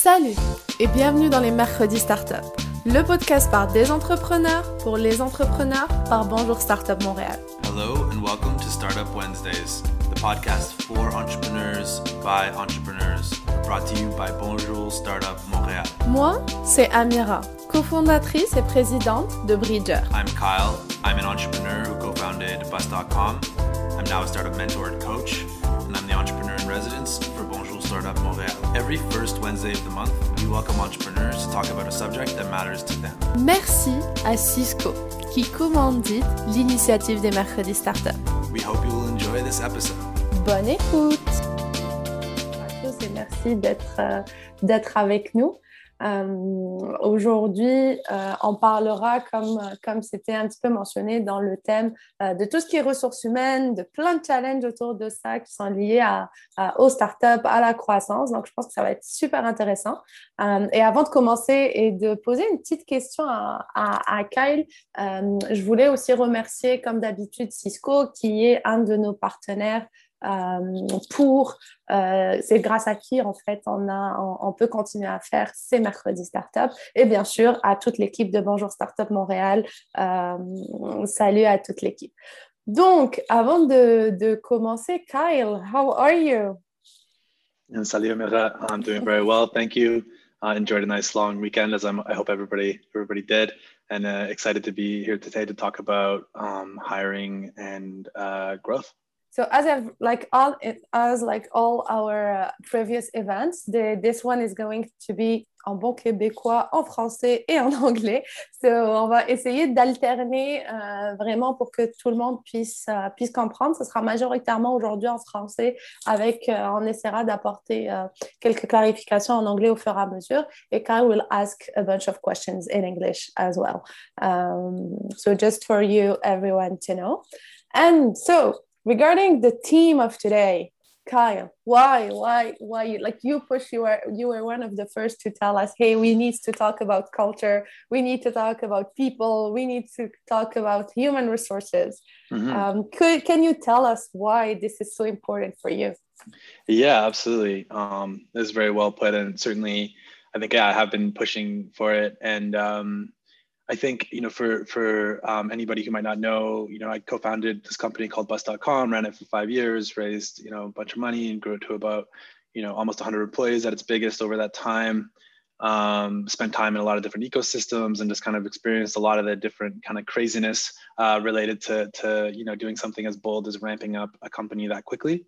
Salut et bienvenue dans les Mercredis Startup, le podcast par des entrepreneurs pour les entrepreneurs par Bonjour Startup Montréal. Hello and welcome to Startup Wednesdays, the podcast for entrepreneurs by entrepreneurs, brought to you by Bonjour Startup Montréal. Moi, c'est Amira, cofondatrice et présidente de Bridger. I'm Kyle. I'm an entrepreneur who co-founded Bus.com. I'm now a startup mentor and coach, and I'm the entrepreneur in residence for Bonjour Startup Montréal. Every first Wednesday of the month, we welcome entrepreneurs to talk about a subject that matters to them. Merci à Cisco qui commandite l'initiative des Mercredis Startup. We hope you will enjoy this episode. Bonne écoute à tous et merci d'être euh, d'être avec nous. Euh, Aujourd'hui, euh, on parlera, comme comme c'était un petit peu mentionné dans le thème, euh, de tout ce qui est ressources humaines, de plein de challenges autour de ça qui sont liés à, à, aux startups, à la croissance. Donc, je pense que ça va être super intéressant. Et avant de commencer et de poser une petite question à, Kyle, je voulais aussi remercier, comme d'habitude, Cisco, qui est un de nos partenaires pour, euh, c'est grâce à qui en fait on, a, on, peut continuer à faire ces mercredis startup et bien sûr à toute l'équipe de Bonjour Startup Montréal. Euh, salut à toute l'équipe. Donc, avant de, de, commencer, Kyle, how are you? Salut Amira, I'm doing very well, thank you. I enjoyed a nice long weekend, as I'm, I hope everybody everybody did, and uh, excited to be here today to talk about um, hiring and uh, growth. So as I've like all as like all our uh, previous events, the, this one is going to be en bon québécois, en français et en anglais. So on va essayer d'alterner euh, vraiment pour que tout le monde puisse euh, puisse comprendre. Ce sera majoritairement aujourd'hui en français, avec euh, on essaiera d'apporter quelques clarifications en anglais au fur et à mesure. Et Kyle will ask a bunch of questions in English as well. Um, so just for you, everyone to know. And so regarding the theme of today kyle why why why you, like you push you were you were one of the first to tell us hey we need to talk about culture we need to talk about people we need to talk about human resources. Mm-hmm. um, could can you tell us why this is so important for you? Yeah absolutely. Um, that's very well put and certainly i think yeah, i have been pushing for it and um, I think you know for for um, anybody who might not know, you know, I co-founded this company called Bus.com, ran it for five years, raised you know a bunch of money, and grew it to about you know almost 100 employees at its biggest over that time. Um, spent time in a lot of different ecosystems and just kind of experienced a lot of the different kind of craziness uh, related to to you know doing something as bold as ramping up a company that quickly.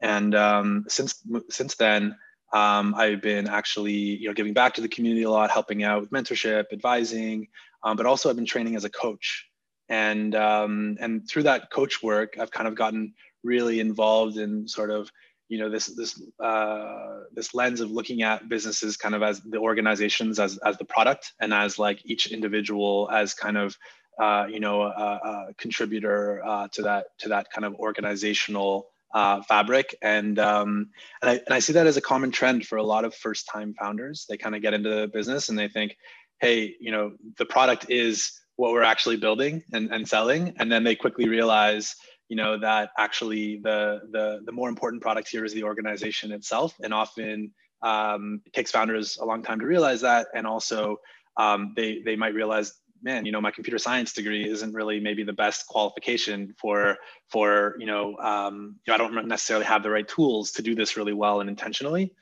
And um, since since then, um, I've been actually, you know, giving back to the community a lot, helping out with mentorship, advising, um, but also I've been training as a coach. And um, and through that coach work, I've kind of gotten really involved in sort of, you know, this this uh, this lens of looking at businesses kind of as the organizations as as the product and as like each individual as kind of uh, you know a, a contributor uh, to that to that kind of organizational uh, fabric. And um, and I, and I see that as a common trend for a lot of first time founders. They kind of get into the business and they think hey you know the product is what we're actually building and, and selling. And then they quickly realize you know that actually the the the more important product here is the organization itself. And often um, it takes founders a long time to realize that. And also um, they they might realize man, you know, my computer science degree isn't really maybe the best qualification for for you know, um, you know, I don't necessarily have the right tools to do this really well and intentionally.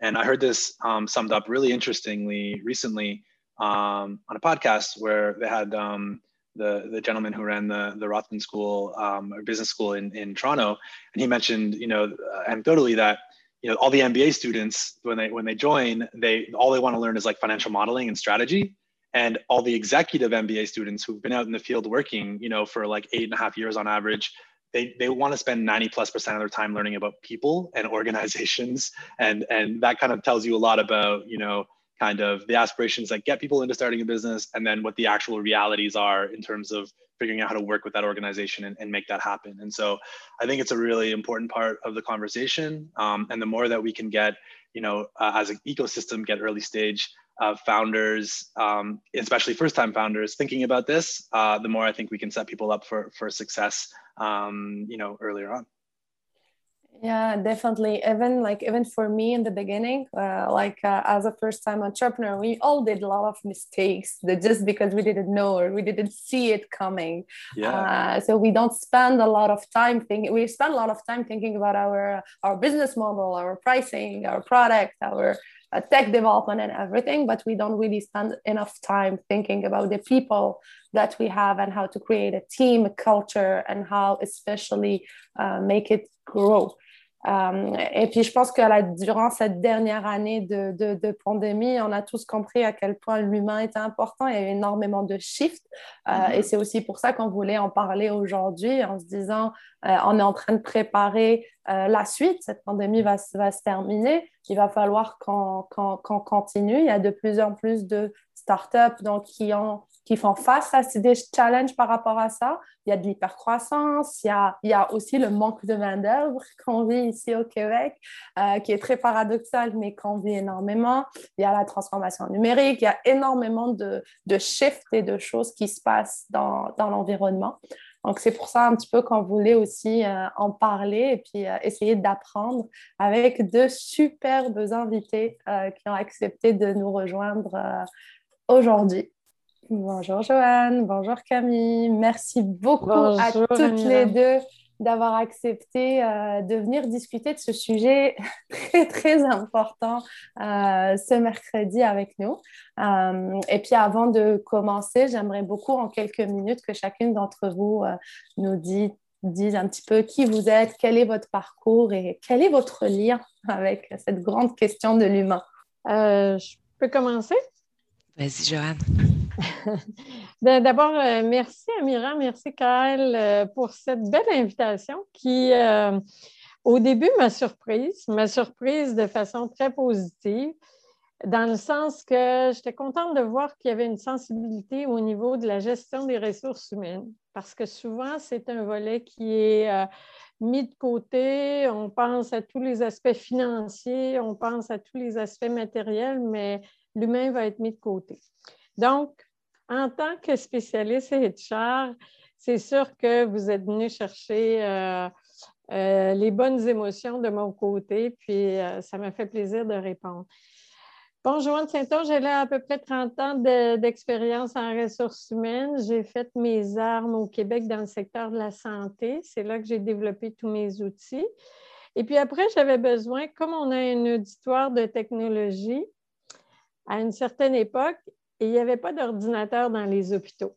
And I heard this um, summed up really interestingly recently um, on a podcast where they had um, the the gentleman who ran the the Rothman School um, or business school in in Toronto, and he mentioned you know uh, anecdotally that you know all the MBA students when they when they join they all they want to learn is like financial modeling and strategy and all the executive MBA students who've been out in the field working, you know, for like eight and a half years on average, they, they want to spend 90 plus percent of their time learning about people and organizations. And, and that kind of tells you a lot about, you know, kind of the aspirations that get people into starting a business and then what the actual realities are in terms of figuring out how to work with that organization and, and make that happen. And so I think it's a really important part of the conversation. Um, and the more that we can get, you know, uh, as an ecosystem, get early stage uh, founders, um, especially first-time founders, thinking about this, uh, the more I think we can set people up for for success. Um, you know, earlier on. Yeah, definitely. Even like even for me in the beginning, uh, like uh, as a first time entrepreneur, we all did a lot of mistakes that just because we didn't know or we didn't see it coming. Yeah. Uh, so we don't spend a lot of time thinking. We spend a lot of time thinking about our our business model, our pricing, our product, our tech development and everything, but we don't really spend enough time thinking about the people that we have and how to create a team, culture, and how especially uh, make it grow. Um, et puis, je pense que durant cette dernière année de, de, de, pandémie, on a tous compris à quel point l'humain était important. Il y a eu énormément de shifts. Euh, mm -hmm. Et c'est aussi pour ça qu'on voulait en parler aujourd'hui en se disant, euh, on est en train de préparer euh, la suite. Cette pandémie va, va, se terminer. Il va falloir qu'on qu qu continue. Il y a de plus en plus de startups donc, qui ont qui font face à des challenges par rapport à ça. Il y a de l'hypercroissance, il, y a, il y a aussi le manque de main-d'œuvre qu'on vit ici au Québec, euh, qui est très paradoxal, mais qu'on vit énormément. Il y a la transformation numérique, il y a énormément de, de shifts et de choses qui se passent dans, dans l'environnement. Donc, c'est pour ça un petit peu qu'on voulait aussi euh, en parler et puis euh, essayer d'apprendre avec deux superbes invités qui ont accepté de nous rejoindre aujourd'hui. Bonjour Joanne, bonjour Camille. Merci beaucoup bonjour, à toutes Amira. les deux d'avoir accepté euh, de venir discuter de ce sujet très, très important euh, ce mercredi avec nous. Euh, et puis avant de commencer, j'aimerais beaucoup en quelques minutes que chacune d'entre vous euh, nous dise, dise un petit peu qui vous êtes, quel est votre parcours et quel est votre lien avec cette grande question de l'humain. Euh, je peux commencer? Vas-y, Joanne. D'abord, euh, merci Amira, merci Kyle euh, pour cette belle invitation qui, euh, au début, m'a surprise, m'a surprise de façon très positive, dans le sens que j'étais contente de voir qu'il y avait une sensibilité au niveau de la gestion des ressources humaines, parce que souvent, c'est un volet qui est mis de côté, on pense à tous les aspects financiers, on pense à tous les aspects matériels, mais l'humain va être mis de côté. Donc, en tant que spécialiste HR, c'est sûr que vous êtes venu chercher euh, euh, les bonnes émotions de mon côté, puis euh, ça m'a fait plaisir de répondre. Bon, Joanne Saint-Onge, j'ai là à peu près 30 ans d'expérience en ressources humaines. J'ai fait mes armes au Québec dans le secteur de la santé. C'est là que j'ai développé tous mes outils. Et puis après, j'avais besoin, comme on a un auditoire de technologie, à une certaine époque, il n'y avait pas d'ordinateur dans les hôpitaux.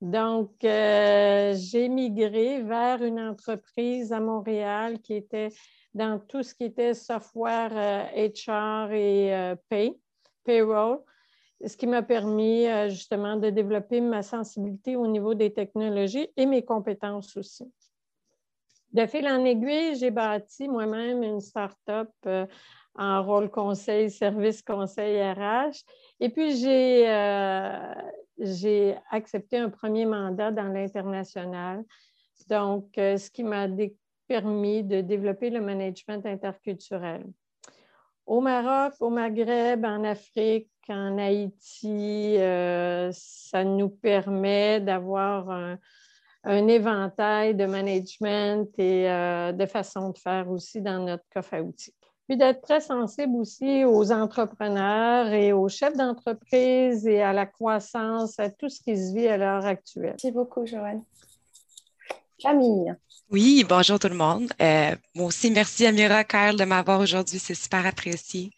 Donc, euh, j'ai migré vers une entreprise à Montréal qui était dans tout ce qui était software euh, HR et euh, pay, payroll, ce qui m'a permis euh, justement de développer ma sensibilité au niveau des technologies et mes compétences aussi. De fil en aiguille, j'ai bâti moi-même une start-up euh, en rôle conseil, service conseil RH. Et puis, j'ai euh, accepté un premier mandat dans l'international. Donc, euh, ce qui m'a permis de développer le management interculturel. Au Maroc, au Maghreb, en Afrique, en Haïti, euh, ça nous permet d'avoir un, éventail de management et de façon de faire aussi dans notre coffre à outils puis d'être très sensible aussi aux entrepreneurs et aux chefs d'entreprise et à la croissance, à tout ce qui se vit à l'heure actuelle. Merci beaucoup, Joanne. Camille. Oui, bonjour tout le monde. Euh, moi aussi, merci Amira, Kyle, de m'avoir aujourd'hui. C'est super apprécié.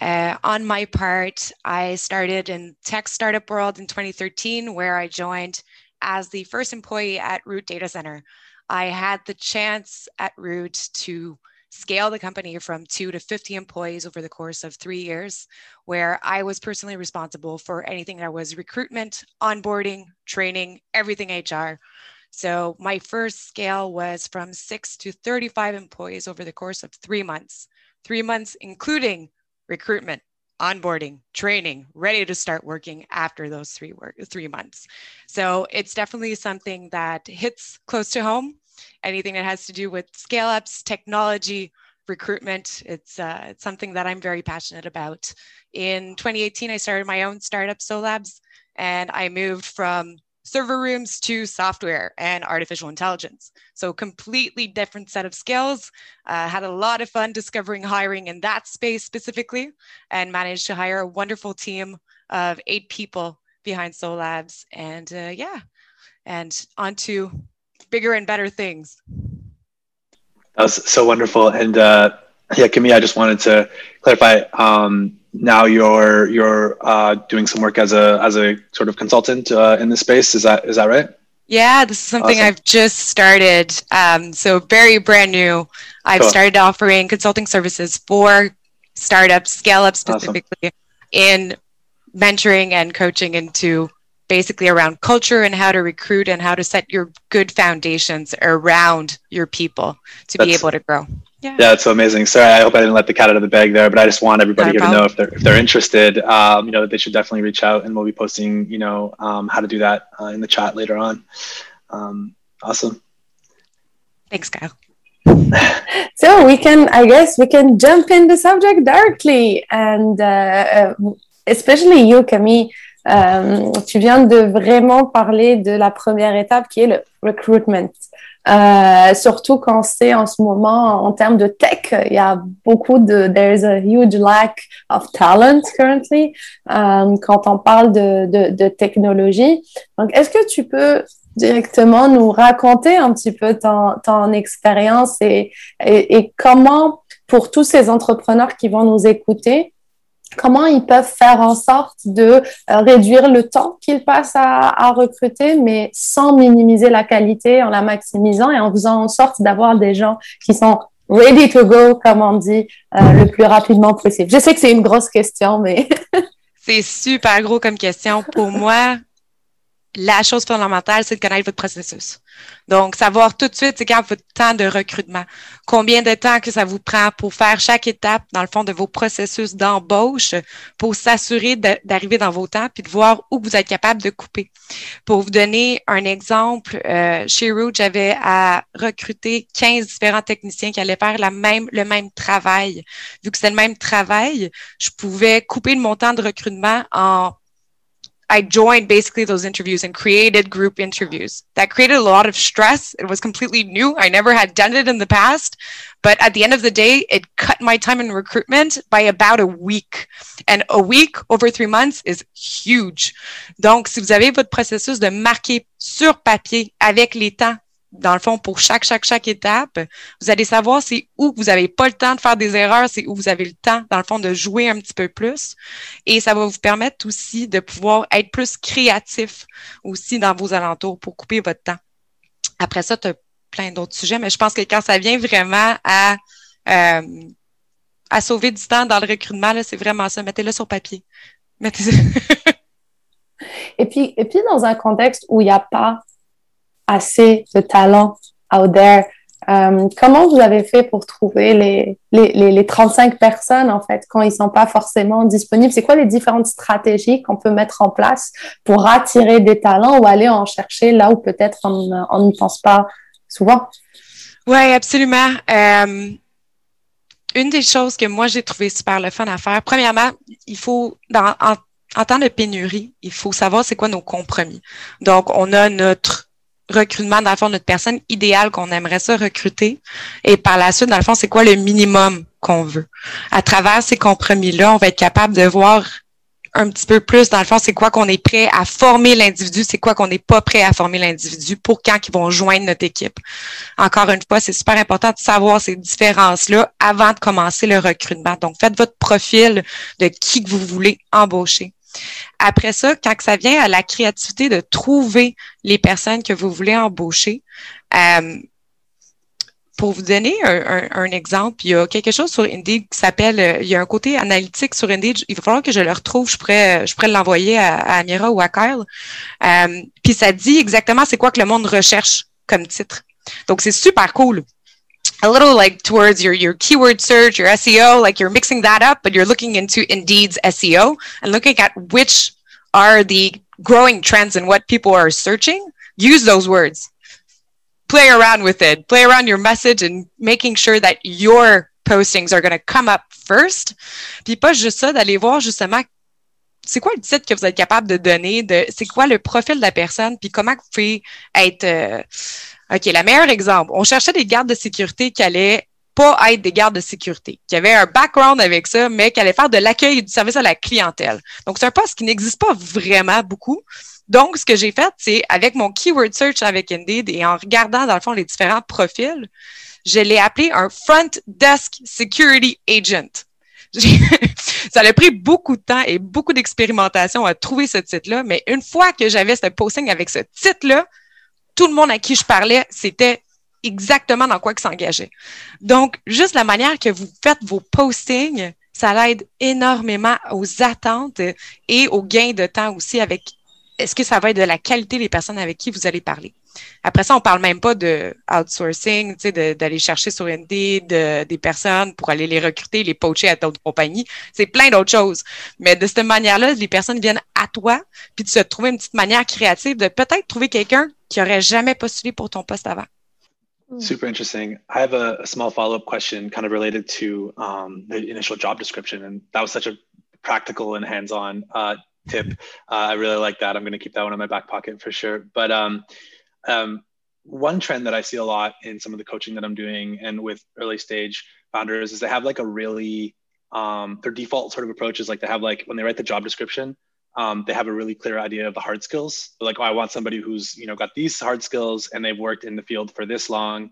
Uh, on my part, I started in tech startup world in 2013, where I joined as the first employee at Root Data Center. I had the chance at Root to scale the company from two to 50 employees over the course of three years, where I was personally responsible for anything that was recruitment, onboarding, training, everything HR. So my first scale was from six to 35 employees over the course of three months, three months, including recruitment, onboarding, training, ready to start working after those three work, three months. So it's definitely something that hits close to home anything that has to do with scale ups, technology, recruitment. It's, uh, it's something that I'm very passionate about. In 2018, I started my own startup, Solabs, and I moved from server rooms to software and artificial intelligence. So completely different set of skills. Uh, had a lot of fun discovering hiring in that space specifically and managed to hire a wonderful team of eight people behind Soul Labs. And uh, yeah, and on to bigger and better things. That was so wonderful. And uh, yeah, Camille, I just wanted to clarify. Um, now you're you're uh, doing some work as a as a sort of consultant uh, in this space. Is that is that right? Yeah, this is something awesome. I've just started. Um, so very brand new. I've cool. started offering consulting services for startups, scale up specifically awesome. in mentoring and coaching into basically around culture and how to recruit and how to set your good foundations around your people to That's, be able to grow. Yeah. yeah, it's so amazing. Sorry, I hope I didn't let the cat out of the bag there, but I just want everybody here to know if they're if they're interested, um, you know, they should definitely reach out, and we'll be posting, you know, um, how to do that uh, in the chat later on. Um, awesome. Thanks, Kyle. so we can, I guess, we can jump in the subject directly, and uh, uh especially you, Camille. Euh, tu viens de vraiment parler de la première étape qui est le recruitment. Euh, surtout quand c'est en ce moment en termes de tech, il y a beaucoup de there's a huge lack of talent currently euh, quand on parle de, de, technologie. Donc, est-ce que tu peux directement nous raconter un petit peu ton, ton expérience et, et comment pour tous ces entrepreneurs qui vont nous écouter, comment ils peuvent faire en sorte de euh, réduire le temps qu'ils passent à, recruter, mais sans minimiser la qualité, en la maximisant et en faisant en sorte d'avoir des gens qui sont ready to go, comme on dit, euh, le plus rapidement possible. Je sais que c'est une grosse question, mais... c'est super gros comme question. Pour moi, la chose fondamentale, c'est de connaître votre processus. Donc, savoir tout de suite, c'est quand votre temps de recrutement. Combien de temps que ça vous prend pour faire chaque étape, dans le fond, de vos processus d'embauche pour s'assurer d'arriver dans vos temps puis de voir où vous êtes capable de couper? Pour vous donner un exemple, euh, chez Root, j'avais à recruter 15 différents techniciens qui allaient faire la même, le même travail. Vu que c'est le même travail, je pouvais couper le montant de recrutement en I joined basically those interviews and created group interviews. That created a lot of stress. It was completely new. I never had done it in the past. But at the end of the day, it cut my time in recruitment by about a week. And a week over three months is huge. Donc, si vous avez votre processus de marquer sur papier avec les temps dans le fond, pour chaque, chaque, chaque étape, vous allez savoir c'est où vous n'avez pas le temps de faire des erreurs, c'est où vous avez le temps, dans le fond, de jouer un petit peu plus. Et ça va vous permettre aussi de pouvoir être plus créatif aussi dans vos alentours pour couper votre temps. Après ça, tu as plein d'autres sujets, mais je pense que quand ça vient vraiment à, euh, à sauver du temps dans le recrutement, c'est vraiment ça. Mettez-le sur papier. Mettez et puis, et puis, dans un contexte où il n'y a pas assez de talent out there. Euh, comment vous avez fait pour trouver les, les, les, 35 personnes, en fait, quand ils sont pas forcément disponibles? C'est quoi les différentes stratégies qu'on peut mettre en place pour attirer des talents ou aller en chercher là où peut-être on n'y pense pas souvent? Oui, absolument. Euh, une des choses que moi, j'ai trouvé super le fun à faire, premièrement, il faut, dans, en temps de pénurie, il faut savoir c'est quoi nos compromis. Donc, on a notre recrutement, dans le fond, notre personne idéale qu'on aimerait ça recruter. Et par la suite, dans le fond, c'est quoi le minimum qu'on veut? À travers ces compromis-là, on va être capable de voir un petit peu plus, dans le fond, c'est quoi qu'on est prêt à former l'individu, c'est quoi qu'on n'est pas prêt à former l'individu pour quand ils vont joindre notre équipe. Encore une fois, c'est super important de savoir ces différences-là avant de commencer le recrutement. Donc, faites votre profil de qui que vous voulez embaucher. Après ça, quand ça vient à la créativité de trouver les personnes que vous voulez embaucher, euh, pour vous donner un, exemple, il y a quelque chose sur Indeed qui s'appelle, euh, il y a un côté analytique sur Indeed. Il va falloir que je le retrouve. Je pourrais, l'envoyer à, Amira ou à Kyle. Euh, puis ça dit exactement c'est quoi que le monde recherche comme titre. Donc c'est super cool. A little like towards your your keyword search, your SEO, like you're mixing that up, but you're looking into Indeed's SEO and looking at which are the growing trends and what people are searching. Use those words. Play around with it. Play around your message and making sure that your postings are going to come up first. Puis pas juste ça, d'aller voir justement c'est quoi le titre que vous êtes capable de donner, de c'est quoi le profil de la personne, puis comment vous pouvez être. Euh, OK, la meilleure exemple, on cherchait des gardes de sécurité qui allaient pas être des gardes de sécurité, qui avaient un background avec ça, mais qui allaient faire de l'accueil et du service à la clientèle. Donc, c'est un poste qui n'existe pas vraiment beaucoup. Donc, ce que j'ai fait, c'est avec mon keyword search avec Indeed et en regardant, dans le fond, les différents profils, je l'ai appelé un front desk security agent. ça a pris beaucoup de temps et beaucoup d'expérimentation à trouver ce titre-là, mais une fois que j'avais ce posting avec ce titre-là, tout le monde à qui je parlais, c'était exactement dans quoi que s'engageait. Donc, juste la manière que vous faites vos postings, ça l'aide énormément aux attentes et aux gains de temps aussi avec est-ce que ça va être de la qualité des personnes avec qui vous allez parler? Après ça, on parle même pas de outsourcing, tu d'aller chercher sur Indeed de, des personnes pour aller les recruter, les poacher à d'autres compagnies. C'est plein d'autres choses. Mais de cette manière-là, les personnes viennent à toi, puis de se trouver une petite manière créative de peut-être trouver quelqu'un qui aurait jamais postulé pour ton poste avant. Hmm. Super interesting. I have a, a small follow-up question kind of related to um, the initial job description. And that was such a practical and hands-on uh, tip. Uh, I really like that. I'm going to keep that one in my back pocket for sure. But um, um, one trend that I see a lot in some of the coaching that I'm doing and with early stage founders is they have like a really um, their default sort of approach is like they have like when they write the job description, um, they have a really clear idea of the hard skills. Like, oh, I want somebody who's you know got these hard skills and they've worked in the field for this long.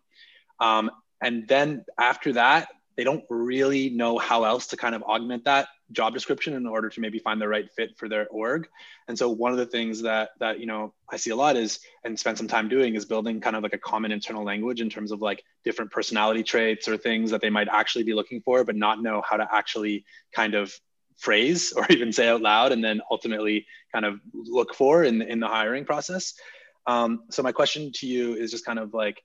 Um, and then after that, they don't really know how else to kind of augment that job description in order to maybe find the right fit for their org. And so one of the things that that you know I see a lot is and spend some time doing is building kind of like a common internal language in terms of like different personality traits or things that they might actually be looking for, but not know how to actually kind of phrase or even say out loud and then ultimately kind of look for in, in the hiring process. Um, so my question to you is just kind of like,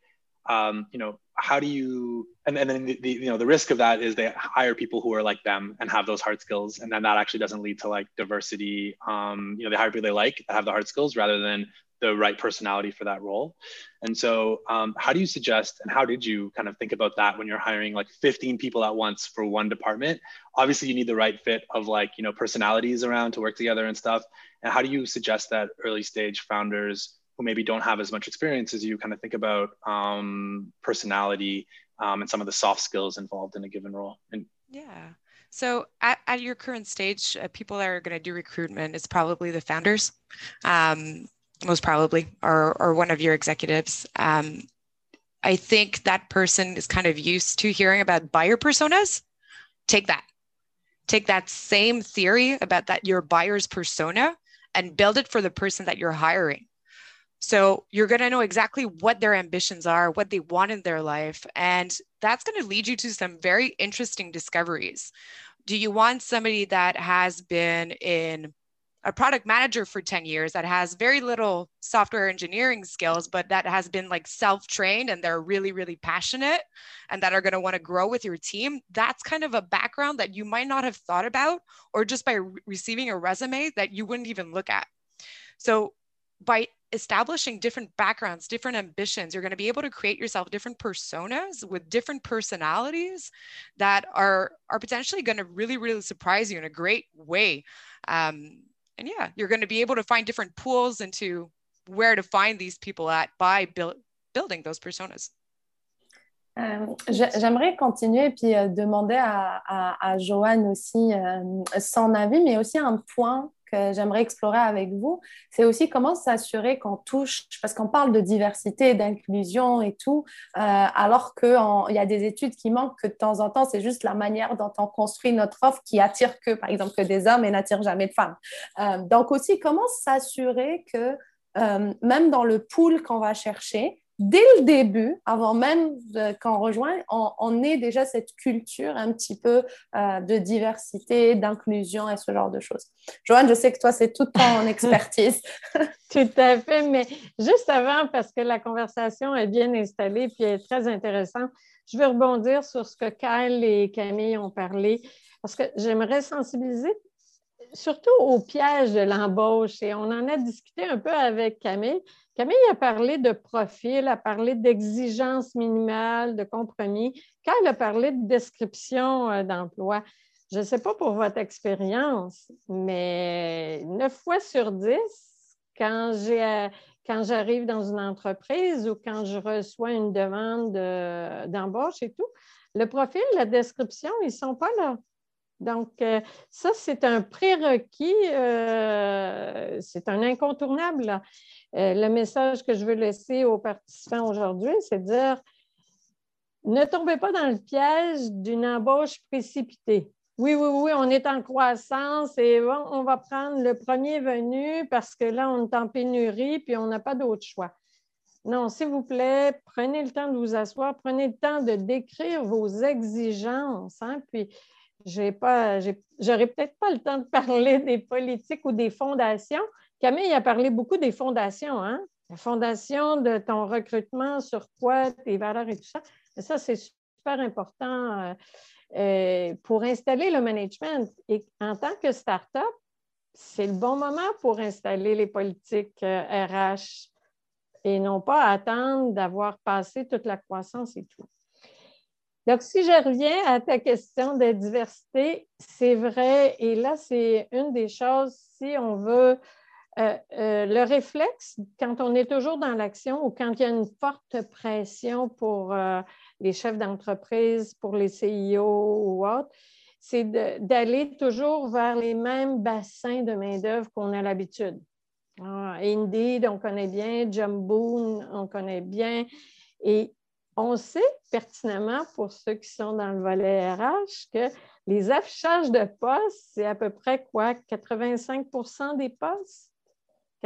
um, you know, how do you and, and then the, the, you know the risk of that is they hire people who are like them and have those hard skills and then that actually doesn't lead to like diversity um, you know they hire people they like that have the hard skills rather than the right personality for that role and so um, how do you suggest and how did you kind of think about that when you're hiring like 15 people at once for one department obviously you need the right fit of like you know personalities around to work together and stuff and how do you suggest that early stage founders who maybe don't have as much experience as you kind of think about um, personality um, and some of the soft skills involved in a given role. And yeah. So at, at your current stage, uh, people that are going to do recruitment is probably the founders, um, most probably, or, or one of your executives. Um, I think that person is kind of used to hearing about buyer personas. Take that. Take that same theory about that your buyer's persona and build it for the person that you're hiring. So you're going to know exactly what their ambitions are, what they want in their life. And that's going to lead you to some very interesting discoveries. Do you want somebody that has been in a product manager for 10 years that has very little software engineering skills, but that has been like self trained and they're really, really passionate and that are going to want to grow with your team? That's kind of a background that you might not have thought about, or just by re- receiving a resume that you wouldn't even look at. So, by establishing different backgrounds, different ambitions. You're going to be able to create yourself different personas with different personalities that are are potentially going to really, really surprise you in a great way. Um, and yeah, you're going to be able to find different pools into where to find these people at by build, building those personas. Euh, J'aimerais continuer puis euh, demander à, à, à Joanne aussi euh, son avis, mais aussi un point j'aimerais explorer avec vous, c'est aussi comment s'assurer qu'on touche, parce qu'on parle de diversité, d'inclusion et tout, euh, alors qu'il y a des études qui manquent que de temps en temps, c'est juste la manière dont on construit notre offre qui attire que, par exemple, que des hommes et n'attire jamais de femmes. Euh, donc aussi, comment s'assurer que euh, même dans le pool qu'on va chercher, dès le début, avant même qu'on rejoigne, on, on, ait déjà cette culture un petit peu euh, de diversité, d'inclusion et ce genre de choses. Joanne, je sais que toi, c'est toute ton expertise. Tout à fait, mais juste avant, parce que la conversation est bien installée puis est très intéressante, je veux rebondir sur ce que Kyle et Camille ont parlé, parce que j'aimerais sensibiliser surtout au piège de l'embauche et on en a discuté un peu avec Camille. Camille a parlé de profil, a parlé d'exigence minimale, de compromis. Quand elle a parlé de description euh, d'emploi, je ne sais pas pour votre expérience, mais neuf fois sur dix, quand quand j'arrive dans une entreprise ou quand je reçois une demande d'embauche et tout, le profil, la description, ils ne sont pas là. Donc, euh, ça, c'est un prérequis, euh, c'est un incontournable. Euh, le message que je veux laisser aux participants aujourd'hui, c'est de dire ne tombez pas dans le piège d'une embauche précipitée. Oui, oui, oui, on est en croissance et on va prendre le premier venu parce que là, on est en pénurie puis on n'a pas d'autre choix. Non, s'il vous plaît, prenez le temps de vous asseoir, prenez le temps de décrire vos exigences. Hein, puis, pas, j'aurais peut-être pas le temps de parler des politiques ou des fondations. Camille a parlé beaucoup des fondations, hein? La fondation de ton recrutement, sur quoi, tes valeurs et tout ça. Ça, c'est super important. Euh, euh, pour installer le management. Et en tant que start-up, c'est le bon moment pour installer les politiques RH euh, et non pas attendre d'avoir passé toute la croissance et tout. Donc, si je reviens à ta question de diversité, c'est vrai, et là, c'est une des choses, si on veut, euh, le réflexe, quand on est toujours dans l'action ou quand il y a une forte pression pour les chefs d'entreprise, pour les CIO ou autres, c'est d'aller toujours vers les mêmes bassins de main-d'œuvre qu'on a l'habitude. Ah, Indeed, on connaît bien, Jumbo, on connaît bien. Et on sait pertinemment, pour ceux qui sont dans le volet RH, que les affichages de postes, c'est à peu près quoi? 85% des postes?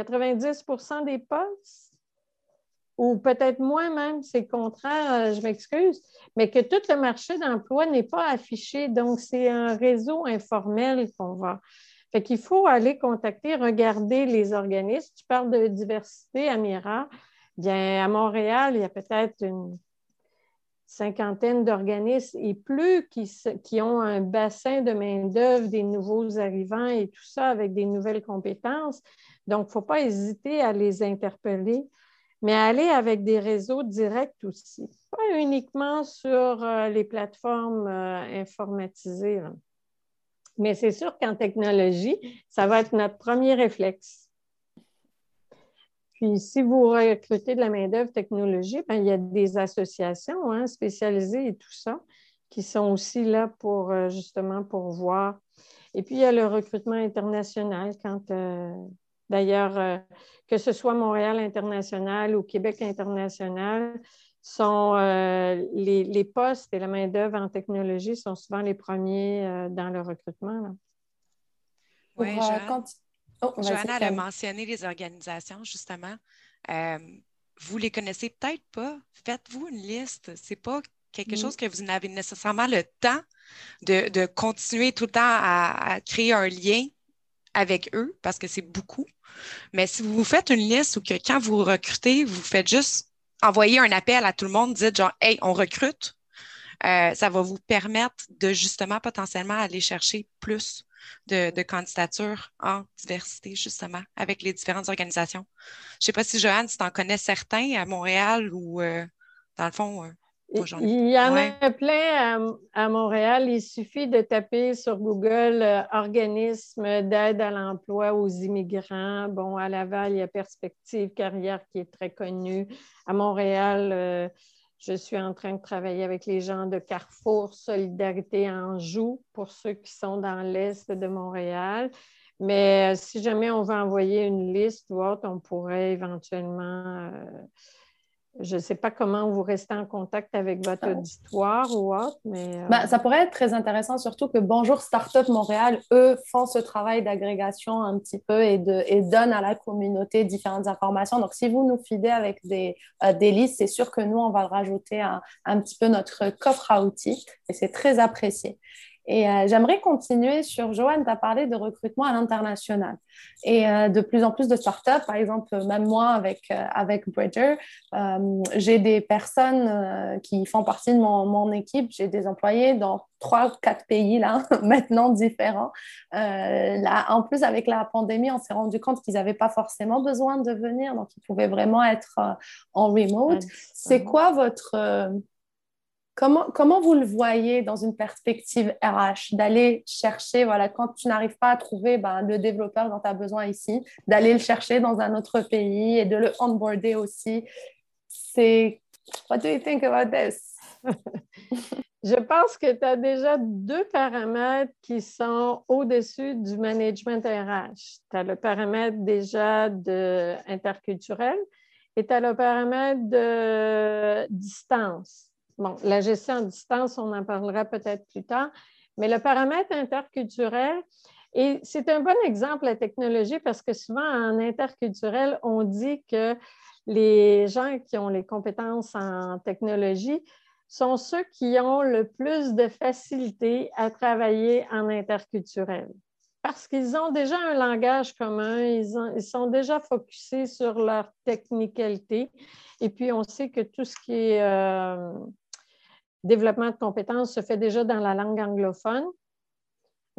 90% des postes? ou peut-être moins même, c'est le contraire, euh, je m'excuse, mais que tout le marché d'emploi n'est pas affiché. Donc, c'est un réseau informel qu'on va. Fait qu'il faut aller contacter, regarder les organismes. Tu parles de diversité, Amira. Bien, à Montréal, il y a peut-être une cinquantaine d'organismes et plus qui, ont un bassin de main-d'œuvre des nouveaux arrivants et tout ça avec des nouvelles compétences. Donc, il ne faut pas hésiter à les interpeller mais aller avec des réseaux directs aussi, pas uniquement sur euh, les plateformes euh, informatisées. Mais c'est sûr qu'en technologie, ça va être notre premier réflexe. Puis, si vous recrutez de la main-d'œuvre technologie, ben, il y a des associations hein, spécialisées et tout ça qui sont aussi là pour euh, justement pour voir. Et puis, il y a le recrutement international quand D'ailleurs, euh, que ce soit Montréal International ou Québec International, sont euh, les, postes et la main-d'œuvre en technologie sont souvent les premiers euh, dans le recrutement. Oui, Joanne, oh, Joanne a mentionné les organisations, justement. vous les connaissez peut-être pas. Faites-vous une liste. Ce n'est pas quelque chose que vous n'avez nécessairement le temps de, continuer tout le temps à créer un lien avec eux parce que c'est beaucoup. Mais si vous vous faites une liste ou que quand vous recrutez, vous faites juste envoyer un appel à tout le monde, dites genre, hey, on recrute, euh, ça va vous permettre de justement potentiellement aller chercher plus de, candidatures en diversité, justement, avec les différentes organisations. Je ne sais pas si, Joanne, si tu en connais certains à Montréal ou, euh, dans le fond, euh, il y en a plein à, Montréal. Il suffit de taper sur Google euh, organisme d'aide à l'emploi aux immigrants. Bon, à Laval, il y a Perspective Carrière qui est très connue. À Montréal, euh, je suis en train de travailler avec les gens de Carrefour Solidarité Anjou pour ceux qui sont dans l'est de Montréal. Mais euh, si jamais on veut envoyer une liste ou autre, on pourrait éventuellement je ne sais pas comment vous restez en contact avec votre ah. auditoire ou autre, mais... Euh, ben, ça pourrait être très intéressant, surtout que Bonjour Startup Montréal, eux, font ce travail d'agrégation un petit peu et, de, et donnent à la communauté différentes informations. Donc, si vous nous fidez avec des, euh, des listes, c'est sûr que nous, on va rajouter un, un petit peu notre coffre à outils et c'est très apprécié. Et euh, j'aimerais continuer sur, Joanne, tu as parlé de recrutement à l'international. Et euh, de plus en plus de startups, par exemple, même moi avec, euh, avec Bridger, j'ai des personnes qui font partie de mon, mon équipe, j'ai des employés dans trois, quatre pays là, maintenant différents. là, en plus, avec la pandémie, on s'est rendu compte qu'ils n'avaient pas forcément besoin de venir, donc ils pouvaient vraiment être en remote. C'est quoi votre Comment, vous le voyez dans une perspective RH, d'aller chercher, voilà, quand tu n'arrives pas à trouver ben, le développeur dont tu as besoin ici, d'aller le chercher dans un autre pays et de le onboarder aussi? C'est, what do you think about this? Je pense que tu as déjà deux paramètres qui sont au-dessus du management RH. Tu as le paramètre déjà de interculturel et tu as le paramètre de distance. Bon, la gestion à distance, on en parlera peut-être plus tard, mais le paramètre interculturel, et c'est un bon exemple, la technologie, parce que souvent en interculturel, on dit que les gens qui ont les compétences en technologie sont ceux qui ont le plus de facilité à travailler en interculturel. Parce qu'ils ont déjà un langage commun, ils, sont déjà focusés sur leur technicalité. Et puis, on sait que tout ce qui est euh, développement de compétences se fait déjà dans la langue anglophone.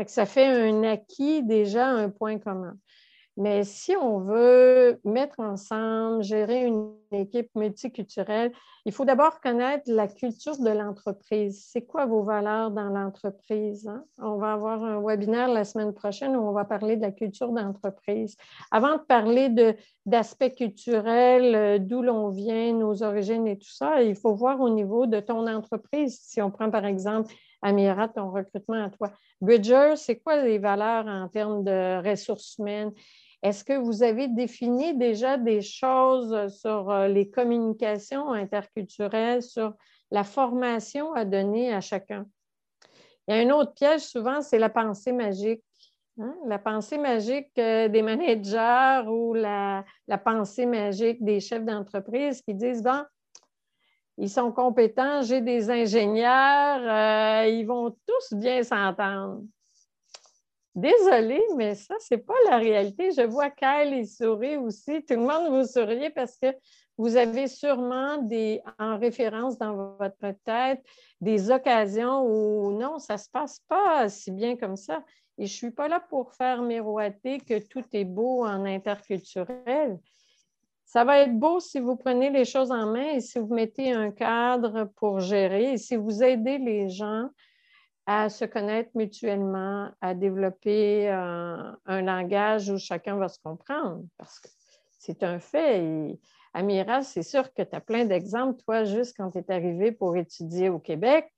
ça fait un acquis déjà un point commun. Mais si on veut mettre ensemble, gérer une équipe multiculturelle, il faut d'abord connaître la culture de l'entreprise. C'est quoi vos valeurs dans l'entreprise? Hein? On va avoir un webinaire la semaine prochaine où on va parler de la culture d'entreprise. Avant de parler d'aspects culturels, euh, d'où l'on vient, nos origines et tout ça, il faut voir au niveau de ton entreprise. Si on prend par exemple Amira, ton recrutement à toi. Bridger, c'est quoi les valeurs en termes de ressources humaines? Est-ce que vous avez défini déjà des choses sur euh, les communications interculturelles, sur la formation à donner à chacun? Il y a un autre piège souvent, c'est la pensée magique. Hein? La pensée magique euh, des managers ou la, pensée magique des chefs d'entreprise qui disent, bon, ils sont compétents, j'ai des ingénieurs, euh, ils vont tous bien s'entendre. Désolée, mais ça, ce n'est pas la réalité. Je vois Kyle, il sourit aussi. Tout le monde vous souriez parce que vous avez sûrement des, en référence dans votre tête des occasions où non, ça ne se passe pas si bien comme ça. Et je ne suis pas là pour faire miroiter que tout est beau en interculturel. Ça va être beau si vous prenez les choses en main et si vous mettez un cadre pour gérer et si vous aidez les gens à se connaître mutuellement, à développer un, langage où chacun va se comprendre, parce que c'est un fait. Amira, c'est sûr que tu as plein d'exemples. Toi, juste quand tu es arrivé pour étudier au Québec,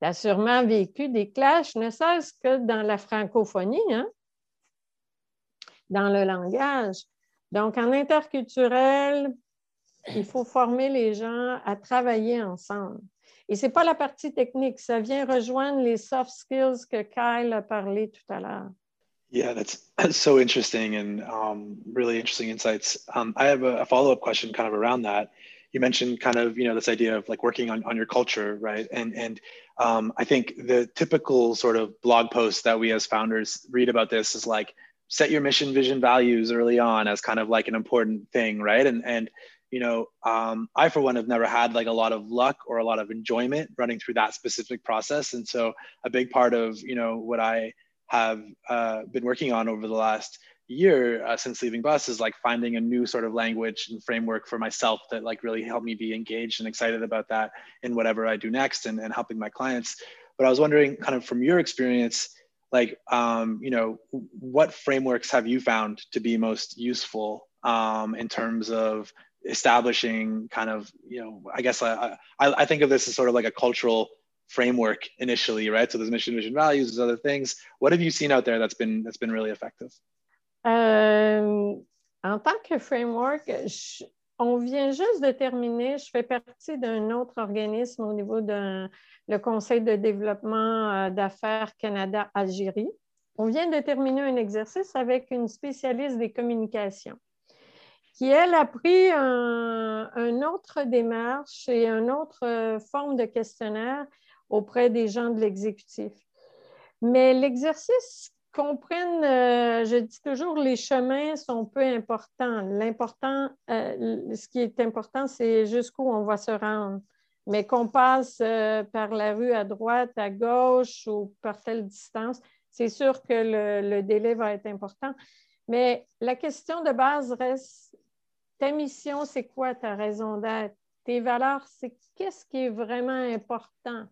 tu as sûrement vécu des clashs, ne serait-ce que dans la francophonie, hein? dans le langage. Donc, en interculturel, il faut former les gens à travailler ensemble. Et ce n'est pas la partie technique, ça vient rejoindre les soft skills que Kyle a parlé tout à l'heure. Yeah, that's, so interesting and um, really interesting insights. Um, I have a, a follow-up question kind of around that. You mentioned kind of, you know, this idea of like working on, on your culture, right? And, and um, I think the typical sort of blog post that we as founders read about this is like, set your mission, vision, values early on as kind of like an important thing, right? And, and you know, um, I for one have never had like a lot of luck or a lot of enjoyment running through that specific process. And so a big part of, you know, what I have uh, been working on over the last year uh, since leaving bus is like finding a new sort of language and framework for myself that like really helped me be engaged and excited about that in whatever I do next and, and helping my clients. But I was wondering kind of from your experience, like, um, you know, what frameworks have you found to be most useful um, in terms of establishing kind of you know i guess I, I, I think of this as sort of like a cultural framework initially right? So there's mission vision values there's other things. What have you seen out there that's been that's been really effective? Euh, en tant que framework je, on vient juste de terminer je fais partie d'un autre organisme au niveau de le conseil de développement euh, d'affaires canada algérie on vient de terminer un exercice avec une spécialiste des communications qui, elle, a pris un, autre démarche et une autre euh, forme de questionnaire auprès des gens de l'exécutif. Mais l'exercice comprenne, euh, je dis toujours, les chemins sont peu importants. L'important, euh, ce qui est important, c'est jusqu'où on va se rendre. Mais qu'on passe par la rue à droite, à gauche ou par telle distance, c'est sûr que le délai va être important. Mais la question de base reste ta mission, c'est quoi ta raison d'être? tes valeurs, c'est qu'est-ce qui est vraiment important?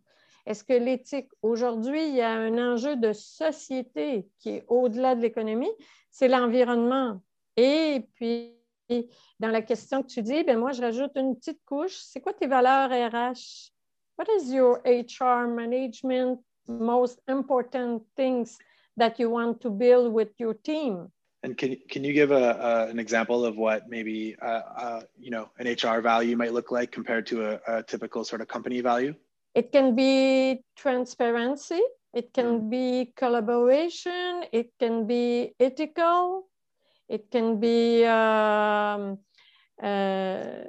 Est-ce que l'éthique, aujourd'hui, il y a un enjeu de société qui est au-delà de l'économie, c'est l'environnement. Et puis, dans la question que tu dis, ben moi, je rajoute une petite couche. C'est quoi tes valeurs RH? What is your HR management most important things that you want to build with your team? And can, can you give a, an example of what maybe uh, uh, you know an HR value might look like compared to a, typical sort of company value? It can be transparency. It can mm. be collaboration. It can be ethical. It can be. Um, uh,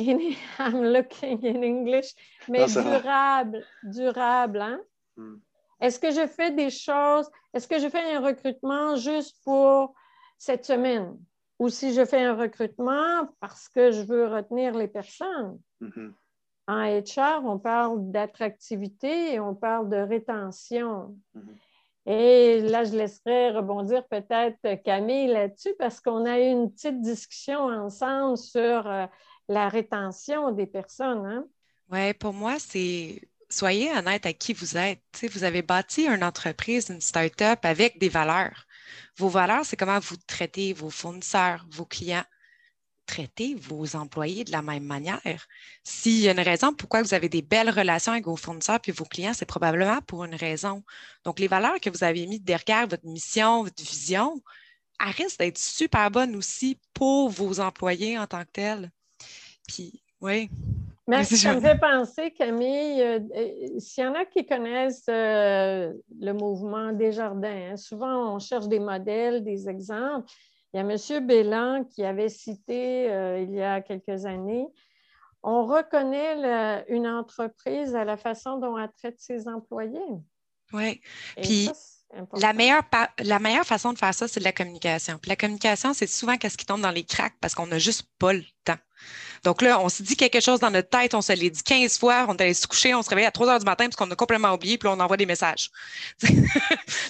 in, I'm looking in English, mais durable, durable. Hein? Mm. Est-ce que je fais des choses, est-ce que je fais un recrutement juste pour cette semaine? Ou si je fais un recrutement parce que je veux retenir les personnes? Mm-hmm. En HR, on parle d'attractivité et on parle de rétention. Mm-hmm. Et là, je laisserai rebondir peut-être Camille là-dessus parce qu'on a eu une petite discussion ensemble sur euh, la rétention des personnes. Hein? Oui, pour moi, c'est soyez honnête à qui vous êtes. vous avez bâti une entreprise, une start-up avec des valeurs. Vos valeurs, c'est comment vous traitez vos fournisseurs, vos clients. Traitez vos employés de la même manière. S'il y a une raison pourquoi vous avez des belles relations avec vos fournisseurs puis vos clients, c'est probablement pour une raison. Donc, les valeurs que vous avez mises derrière votre mission, votre vision, elles risquent d'être super bonnes aussi pour vos employés en tant que tels. Puis, oui, mais ça me fait penser, Camille, euh, euh, s'il y en a qui connaissent euh, le mouvement Desjardins, hein, souvent on cherche des modèles, des exemples. Il y a M. Bélan qui avait cité il y a quelques années, on reconnaît une entreprise à la façon dont elle traite ses employés. Oui. Puis la meilleure, la meilleure façon de faire ça, c'est de la communication. Puis la communication, c'est souvent qu'est-ce qui tombe dans les cracks parce qu'on n'a juste pas le temps. Donc là, on se dit quelque chose dans notre tête, on se l'est dit 15 fois, on est allé se coucher, on se réveille à 3 heures du matin parce qu'on a complètement oublié, puis on envoie des messages. Je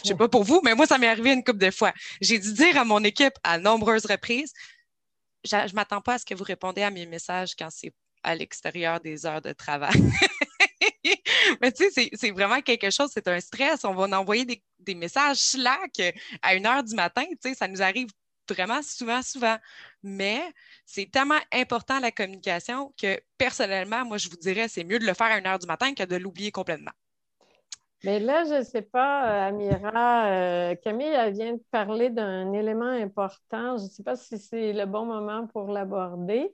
sais pas pour vous, mais moi, ça m'est arrivé une couple de fois. J'ai dû dire à mon équipe à nombreuses reprises, je ne m'attends pas à ce que vous répondez à mes messages quand c'est à l'extérieur des heures de travail. mais tu sais, c'est vraiment quelque chose, c'est un stress. On va envoyer des, des messages Slack à une heure du matin, tu sais, ça nous arrive vraiment souvent, souvent. Mais c'est tellement important la communication que personnellement, moi, je vous dirais, c'est mieux de le faire à une heure du matin que de l'oublier complètement. Mais là, je ne sais pas, euh, Amira, euh, Camille, vient de parler d'un élément important. Je ne sais pas si c'est le bon moment pour l'aborder,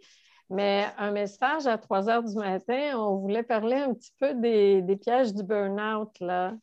mais un message à 3 heures du matin, on voulait parler un petit peu des, des pièges du burn-out. Là.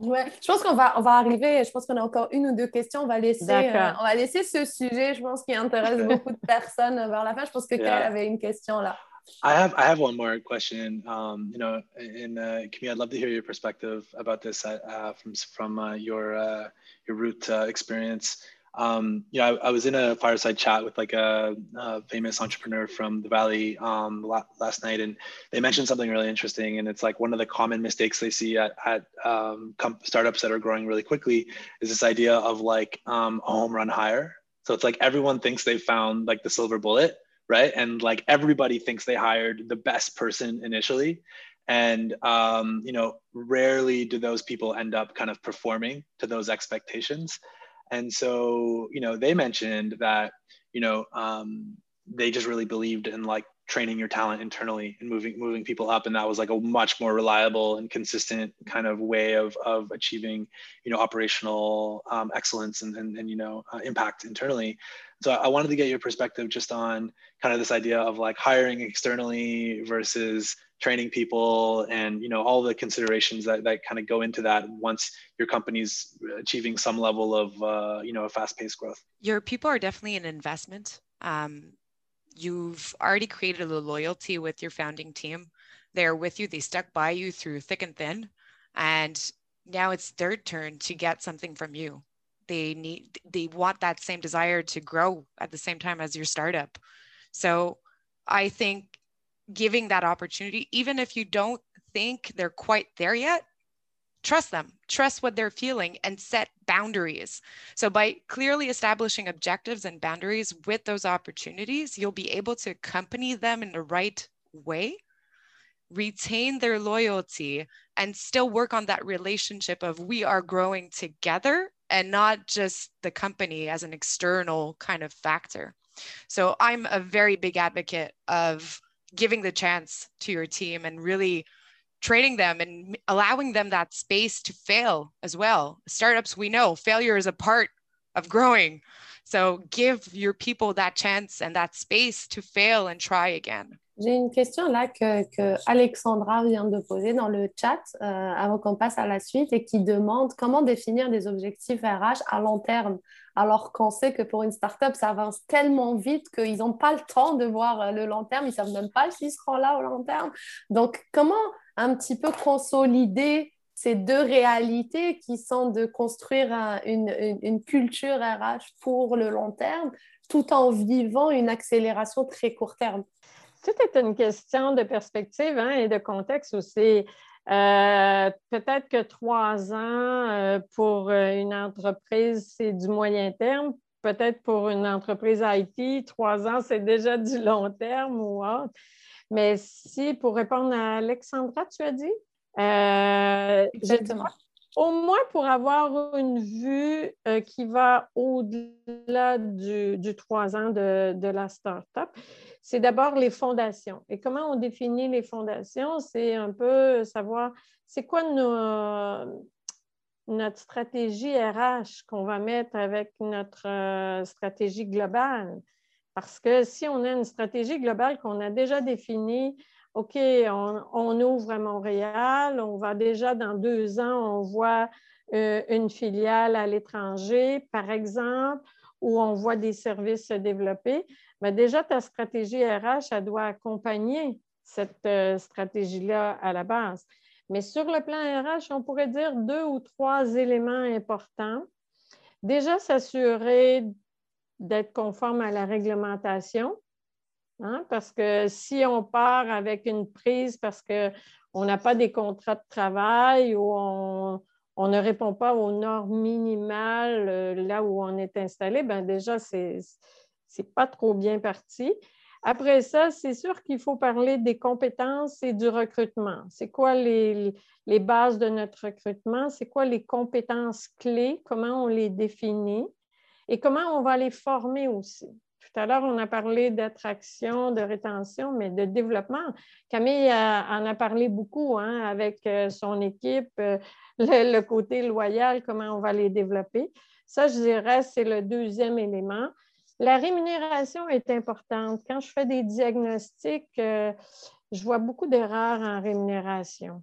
Ouais, je pense qu'on va, on va arriver. Je pense qu'on a encore une ou deux questions. On va laisser, euh, on va laisser ce sujet, je pense, qui intéresse beaucoup de personnes vers la fin. Je pense que yeah. avait une question là. I have I have one more question. Um, you know, in uh, Camille, I'd love to hear your perspective about this uh, from from uh, your uh, your root uh, experience. Um, you know, I, I, was in a fireside chat with like a, a famous entrepreneur from the Valley um, la- last night, and they mentioned something really interesting. And it's like one of the common mistakes they see at, at um, startups that are growing really quickly is this idea of like um, a home run hire. So it's like everyone thinks they found like the silver bullet, right? And like everybody thinks they hired the best person initially. And um, you know, rarely do those people end up kind of performing to those expectations. And so, you know, they mentioned that, you know, um, they just really believed in like training your talent internally and moving moving people up. And that was like a much more reliable and consistent kind of way of, of achieving you know operational um, excellence and, and, and you know uh, impact internally. So i wanted to get your perspective just on kind of this idea of like hiring externally versus training people and you know all the considerations that, that kind of go into that once your company's achieving some level of uh, you know a fast-paced growth. Your people are definitely an investment. Um, you've already created a loyalty with your founding team. They're with you. They stuck by you through thick and thin. And now it's their turn to get something from you. They need they want that same desire to grow at the same time as your startup. So i think giving that opportunity, even if you don't think they're quite there yet, trust them, trust what they're feeling, and set boundaries. So, by clearly establishing objectives and boundaries with those opportunities, you'll be able to accompany them in the right way, retain their loyalty, and still work on that relationship of we are growing together and not just the company as an external kind of factor. So I'm a very big advocate of giving the chance to your team and really training them and allowing them that space to fail as well. Startups, we know failure is a part of growing. So give your people that chance and that space to fail and try again. J'ai une question là que, que, Alexandra vient de poser dans le chat euh, avant qu'on passe à la suite et qui demande comment définir des objectifs RH à long terme alors qu'on sait que pour une startup, ça avance tellement vite qu'ils n'ont pas le temps de voir euh, le long terme, ils ne savent même pas s'ils seront là au long terme. Donc, comment un petit peu consolider ces deux réalités qui sont de construire une, culture RH pour le long terme tout en vivant une accélération très court terme? Tout est une question de perspective hein, et de contexte aussi. Euh, peut-être que trois ans euh, pour euh, une entreprise, c'est du moyen terme. Peut-être pour une entreprise IT, trois ans, c'est déjà du long terme ou autre. Mais si, pour répondre à Alexandra, tu as dit? Exactement. Au moins pour avoir une vue euh, qui va au-delà du, trois ans de, la start-up, c'est d'abord les fondations. Et comment on définit les fondations? C'est un peu savoir c'est quoi notre stratégie RH qu'on va mettre avec notre euh, stratégie globale. Parce que si on a une stratégie globale qu'on a déjà définie, OK, on, ouvre à Montréal, on va déjà dans deux ans, on voit euh, une filiale à l'étranger, par exemple, où on voit des services se développer. Mais déjà, ta stratégie RH, elle doit accompagner cette euh, stratégie-là à la base. Mais sur le plan RH, on pourrait dire deux ou trois éléments importants. Déjà, s'assurer d'être conforme à la réglementation. Hein, parce que si on part avec une prise parce qu'on n'a pas des contrats de travail ou on, ne répond pas aux normes minimales euh, là où on est installé, ben déjà, c'est pas trop bien parti. Après ça, c'est sûr qu'il faut parler des compétences et du recrutement. C'est quoi les, les, bases de notre recrutement? C'est quoi les compétences clés? Comment on les définit? Et comment on va les former aussi? Tout à l'heure, on a parlé d'attraction, de rétention, mais de développement. Camille en a parlé beaucoup hein, avec euh, son équipe, euh, le, côté loyal, comment on va les développer. Ça, je dirais, c'est le deuxième élément. La rémunération est importante. Quand je fais des diagnostics, euh, je vois beaucoup d'erreurs en rémunération.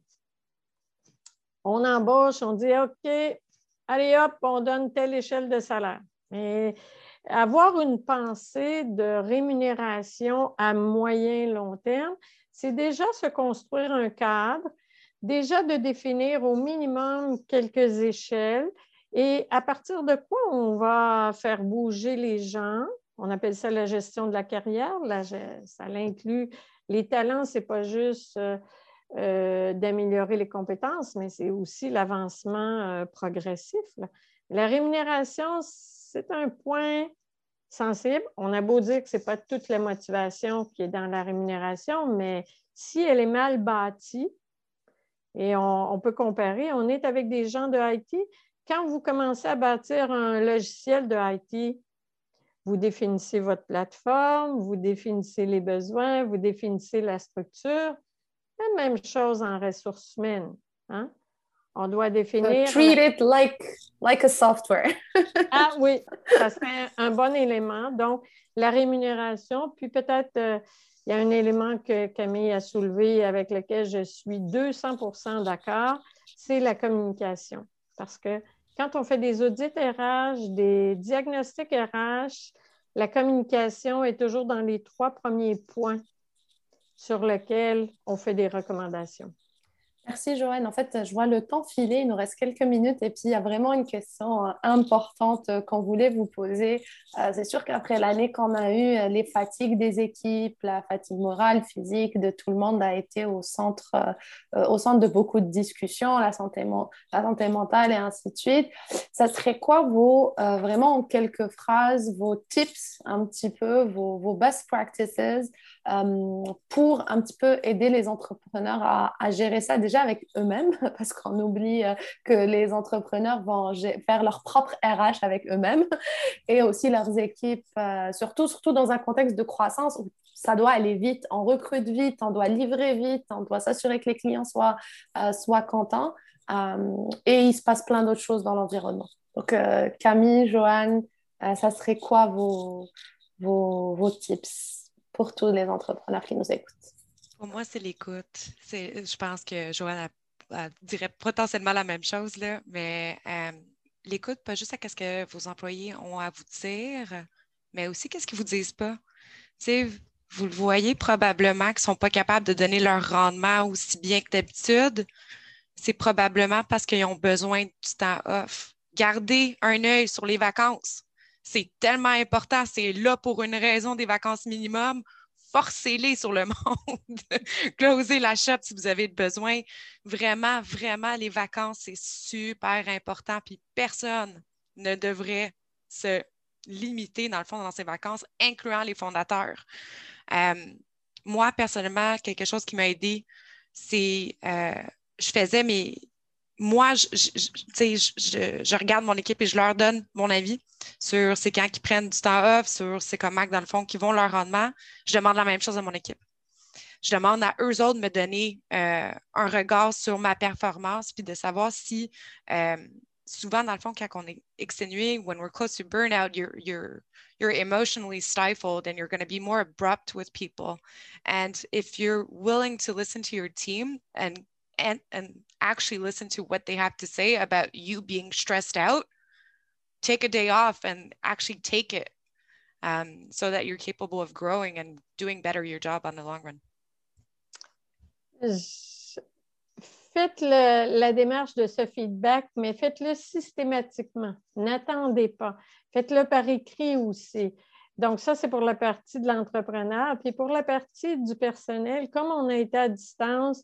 On embauche, on dit OK, allez hop, on donne telle échelle de salaire. Mais avoir une pensée de rémunération à moyen long terme, c'est déjà se construire un cadre, déjà de définir au minimum quelques échelles et à partir de quoi on va faire bouger les gens? On appelle ça la gestion de la carrière. ça inclut les talents, ce n'est pas juste euh, euh, d'améliorer les compétences, mais c'est aussi l'avancement euh, progressif. La rémunération, c'est un point sensible. On a beau dire que ce n'est pas toute la motivation qui est dans la rémunération, mais si elle est mal bâtie, et on, peut comparer, on est avec des gens de IT. Quand vous commencez à bâtir un logiciel de IT, vous définissez votre plateforme, vous définissez les besoins, vous définissez la structure. La même chose en ressources humaines. Hein? On doit définir. treat it like, like a software. ah oui, ça serait un bon élément. Donc, la rémunération, puis peut-être euh, il y a un élément que Camille a soulevé avec lequel je suis 200% d'accord, c'est la communication. Parce que quand on fait des audits RH, des diagnostics RH, la communication est toujours dans les trois premiers points sur lesquels on fait des recommandations. Merci Joanne. En fait, je vois le temps filer. Il nous reste quelques minutes et puis il y a vraiment une question euh, importante euh, qu'on voulait vous poser. Euh, c'est sûr qu'après l'année qu'on a eue, les fatigues des équipes, la fatigue morale, physique de tout le monde a été au centre, au centre de beaucoup de discussions, la santé, mentale et ainsi de suite. Ça serait quoi vos, vraiment en quelques phrases, vos tips un petit peu, vos best practices pour un petit peu aider les entrepreneurs à, gérer ça déjà avec eux-mêmes, parce qu'on oublie euh, que les entrepreneurs vont faire leur propre RH avec eux-mêmes et aussi leurs équipes, euh, surtout, surtout dans un contexte de croissance où ça doit aller vite, on recrute vite, on doit livrer vite, on doit s'assurer que les clients soient, euh, soient contents. et il se passe plein d'autres choses dans l'environnement. Donc, Camille, Joanne, ça serait quoi vos, vos, vos tips? Pour tous les entrepreneurs qui nous écoutent? Pour moi, c'est l'écoute. Je pense que Joanne dirait potentiellement la même chose, là, mais euh, l'écoute, pas juste à ce que vos employés ont à vous dire, mais aussi qu'est-ce qu'ils vous disent pas. vous le voyez probablement qu'ils ne sont pas capables de donner leur rendement aussi bien que d'habitude. C'est probablement parce qu'ils ont besoin du temps off. Gardez un œil sur les vacances. C'est tellement important. C'est là pour une raison des vacances minimum forcez-les sur le monde. Closez la shop si vous avez besoin. Vraiment, vraiment, les vacances, c'est super important. Puis personne ne devrait se limiter, dans le fond, dans ses vacances, incluant les fondateurs. Euh, moi, personnellement, quelque chose qui m'a aidé, c'est euh, je faisais mes, moi, je, regarde mon équipe et je leur donne mon avis sur c'est quand qui prennent du temps off, sur c'est comment, dans le fond, qui vont leur rendement. Je demande la même chose à mon équipe. Je demande à eux autres de me donner euh, un regard sur ma performance, puis de savoir si, euh, souvent, dans le fond, quand on est exténué, when we're close to burnout, you're, you're, you're emotionally stifled and you're going to be more abrupt with people. And if you're willing to listen to your team and and and actually listen to what they have to say about you being stressed out take a day off and actually take it um, so that you're capable of growing and doing better your job on the long run faites le, la démarche de ce feedback, mais faites-le systématiquement. N'attendez pas. Faites-le par écrit aussi. Donc, ça, c'est pour la partie de l'entrepreneur. Puis pour la partie du personnel, comme on a été à distance,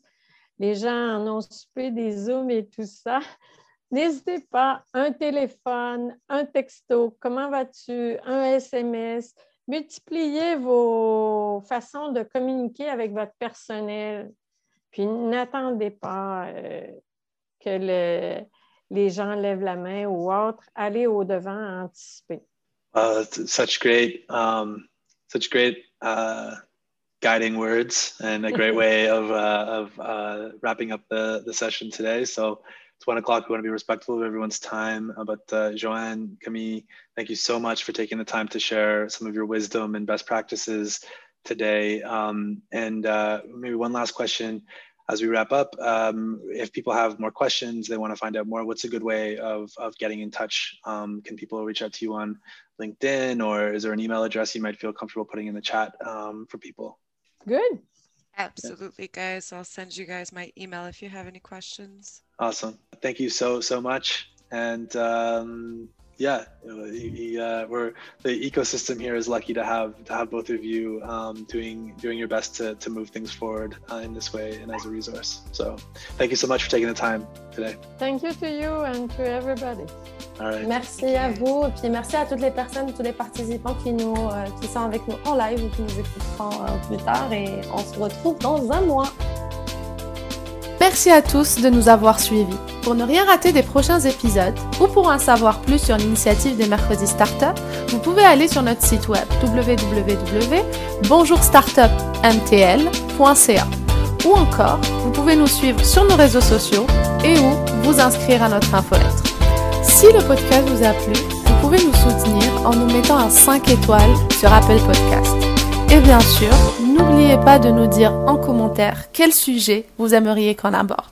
les gens en ont soupé des Zooms et tout ça. N'hésitez pas, un téléphone, un texto, comment vas-tu, un SMS, multipliez vos façons de communiquer avec votre personnel. Puis n'attendez pas euh, que les gens lèvent la main ou autre. Allez au-devant, anticiper. Uh, such great, um, such great uh, guiding words and a great way of, uh, of uh, wrapping up the, the session today. So it's one o'clock. We want to be respectful of everyone's time. Uh, but uh, Joanne, Camille, thank you so much for taking the time to share some of your wisdom and best practices today. Um, and uh, maybe one last question as we wrap up. Um, if people have more questions, they want to find out more, what's a good way of, of getting in touch? Um, can people reach out to you on LinkedIn or is there an email address you might feel comfortable putting in the chat um, for people? Good. Absolutely, guys. I'll send you guys my email if you have any questions. Awesome. Thank you so, so much. And um, yeah, uh, we're the ecosystem here is lucky to have to have both of you um, doing doing your best to, to move things forward uh, in this way and as a resource. So, thank you so much for taking the time today. Thank you to you and to everybody. All right. Merci à vous et puis merci à toutes les personnes, tous les participants qui nous euh, qui sont avec nous en live ou qui nous écouteront euh, plus tard et on se retrouve dans un mois. Merci à tous de nous avoir suivis. Pour ne rien rater des prochains épisodes ou pour en savoir plus sur l'initiative des mercredis startup, vous pouvez aller sur notre site web www.bonjourstartupmtl.ca ou encore vous pouvez nous suivre sur nos réseaux sociaux et ou vous inscrire à notre infolettre. Si le podcast vous a plu, vous pouvez nous soutenir en nous mettant un 5 étoiles sur Apple Podcast. Et bien sûr, n'oubliez pas de nous dire en commentaire quel sujet vous aimeriez qu'on aborde.